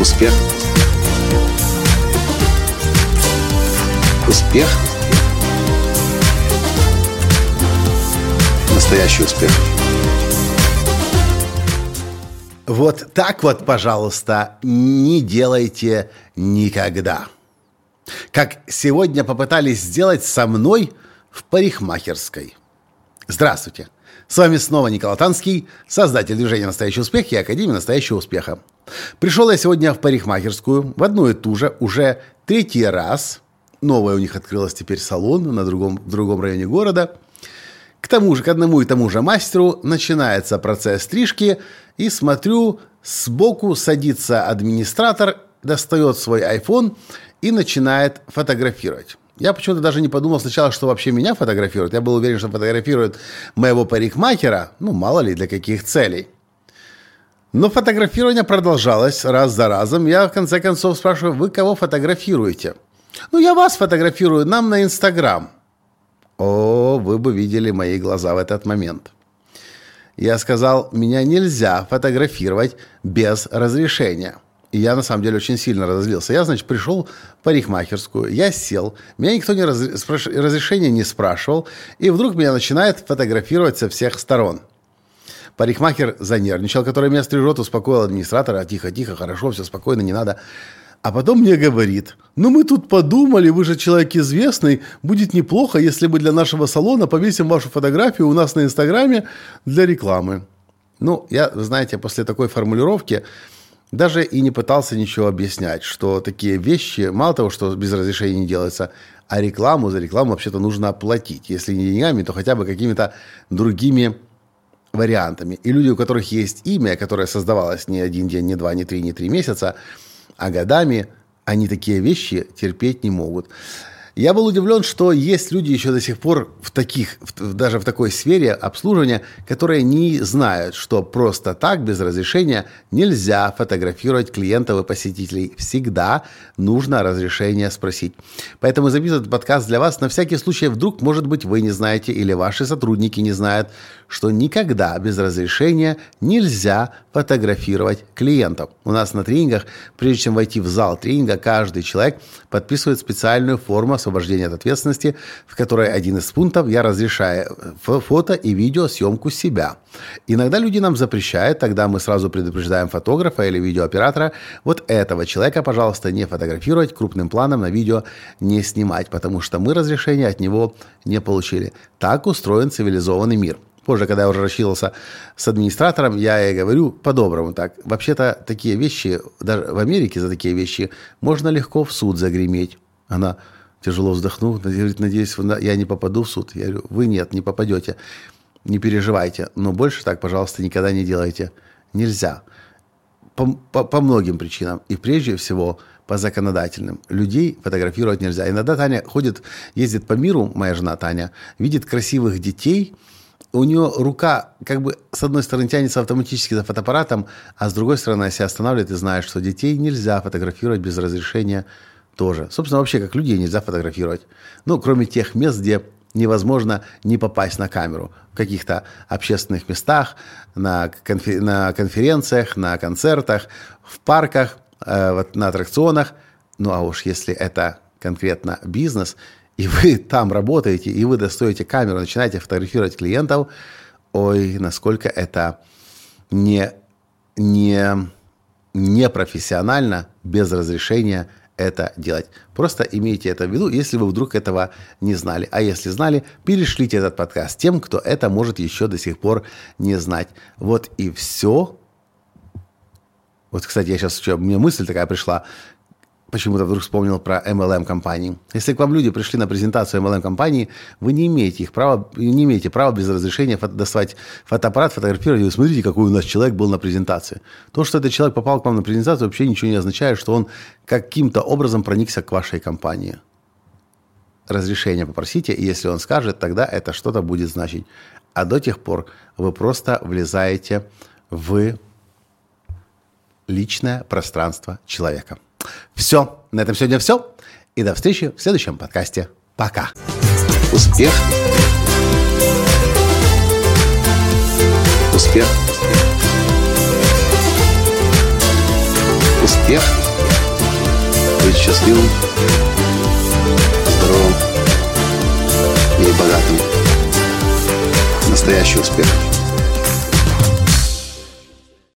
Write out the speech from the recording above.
Успех. Успех. Настоящий успех. Вот так вот, пожалуйста, не делайте никогда. Как сегодня попытались сделать со мной в парикмахерской. Здравствуйте. С вами снова Николай Танский, создатель движения «Настоящий успех» и Академии «Настоящего успеха». Пришел я сегодня в парикмахерскую, в одну и ту же, уже третий раз. Новое у них открылось теперь салон на другом, в другом районе города. К тому же, к одному и тому же мастеру начинается процесс стрижки, и смотрю, сбоку садится администратор, достает свой iPhone и начинает фотографировать. Я почему-то даже не подумал сначала, что вообще меня фотографируют. Я был уверен, что фотографируют моего парикмахера, ну, мало ли, для каких целей. Но фотографирование продолжалось раз за разом. Я в конце концов спрашиваю, вы кого фотографируете? Ну, я вас фотографирую, нам на Инстаграм. О, вы бы видели мои глаза в этот момент. Я сказал, меня нельзя фотографировать без разрешения. И я, на самом деле, очень сильно разозлился. Я, значит, пришел в парикмахерскую, я сел, меня никто не раз... разрешения не спрашивал, и вдруг меня начинает фотографировать со всех сторон. Парикмахер занервничал, который меня стрижет, успокоил администратора, тихо, тихо, хорошо, все спокойно, не надо. А потом мне говорит, ну мы тут подумали, вы же человек известный, будет неплохо, если мы для нашего салона повесим вашу фотографию у нас на Инстаграме для рекламы. Ну, я, знаете, после такой формулировки даже и не пытался ничего объяснять, что такие вещи, мало того, что без разрешения не делается, а рекламу за рекламу вообще-то нужно оплатить. Если не деньгами, то хотя бы какими-то другими вариантами. И люди, у которых есть имя, которое создавалось не один день, не два, не три, не три месяца, а годами, они такие вещи терпеть не могут. Я был удивлен, что есть люди еще до сих пор в таких, в, даже в такой сфере обслуживания, которые не знают, что просто так, без разрешения, нельзя фотографировать клиентов и посетителей. Всегда нужно разрешение спросить. Поэтому записываю этот подкаст для вас на всякий случай, вдруг, может быть, вы не знаете или ваши сотрудники не знают, что никогда без разрешения нельзя фотографировать клиентов. У нас на тренингах, прежде чем войти в зал тренинга, каждый человек подписывает специальную форму освобождения от ответственности, в которой один из пунктов я разрешаю фото и видео съемку себя. Иногда люди нам запрещают, тогда мы сразу предупреждаем фотографа или видеооператора, вот этого человека, пожалуйста, не фотографировать, крупным планом на видео не снимать, потому что мы разрешения от него не получили. Так устроен цивилизованный мир. Позже, когда я уже рассчитывался с администратором, я ей говорю по-доброму так. Вообще-то такие вещи, даже в Америке за такие вещи можно легко в суд загреметь. Она тяжело вздохнула, говорит, надеюсь, я не попаду в суд. Я говорю, вы нет, не попадете. Не переживайте. Но больше так, пожалуйста, никогда не делайте. Нельзя. По, по, по многим причинам. И прежде всего по законодательным. Людей фотографировать нельзя. Иногда Таня ходит, ездит по миру, моя жена Таня, видит красивых детей – у нее рука как бы с одной стороны тянется автоматически за фотоаппаратом, а с другой стороны она себя останавливает и знает, что детей нельзя фотографировать без разрешения тоже. Собственно, вообще как людей нельзя фотографировать. Ну, кроме тех мест, где невозможно не попасть на камеру. В каких-то общественных местах, на, конфер- на конференциях, на концертах, в парках, э, на аттракционах. Ну, а уж если это конкретно бизнес – и вы там работаете, и вы достаете камеру, начинаете фотографировать клиентов, ой, насколько это не, не, не профессионально, без разрешения это делать. Просто имейте это в виду, если вы вдруг этого не знали. А если знали, перешлите этот подкаст тем, кто это может еще до сих пор не знать. Вот и все. Вот, кстати, я сейчас, у меня мысль такая пришла почему-то вдруг вспомнил про MLM-компании. Если к вам люди пришли на презентацию MLM-компании, вы не имеете их права, не имеете права без разрешения фото, доставать фотоаппарат, фотографировать, и смотрите, какой у нас человек был на презентации. То, что этот человек попал к вам на презентацию, вообще ничего не означает, что он каким-то образом проникся к вашей компании. Разрешение попросите, и если он скажет, тогда это что-то будет значить. А до тех пор вы просто влезаете в личное пространство человека. Все. На этом сегодня все. И до встречи в следующем подкасте. Пока. Успех. Успех. Успех быть счастливым, здоровым и богатым. Настоящий успех.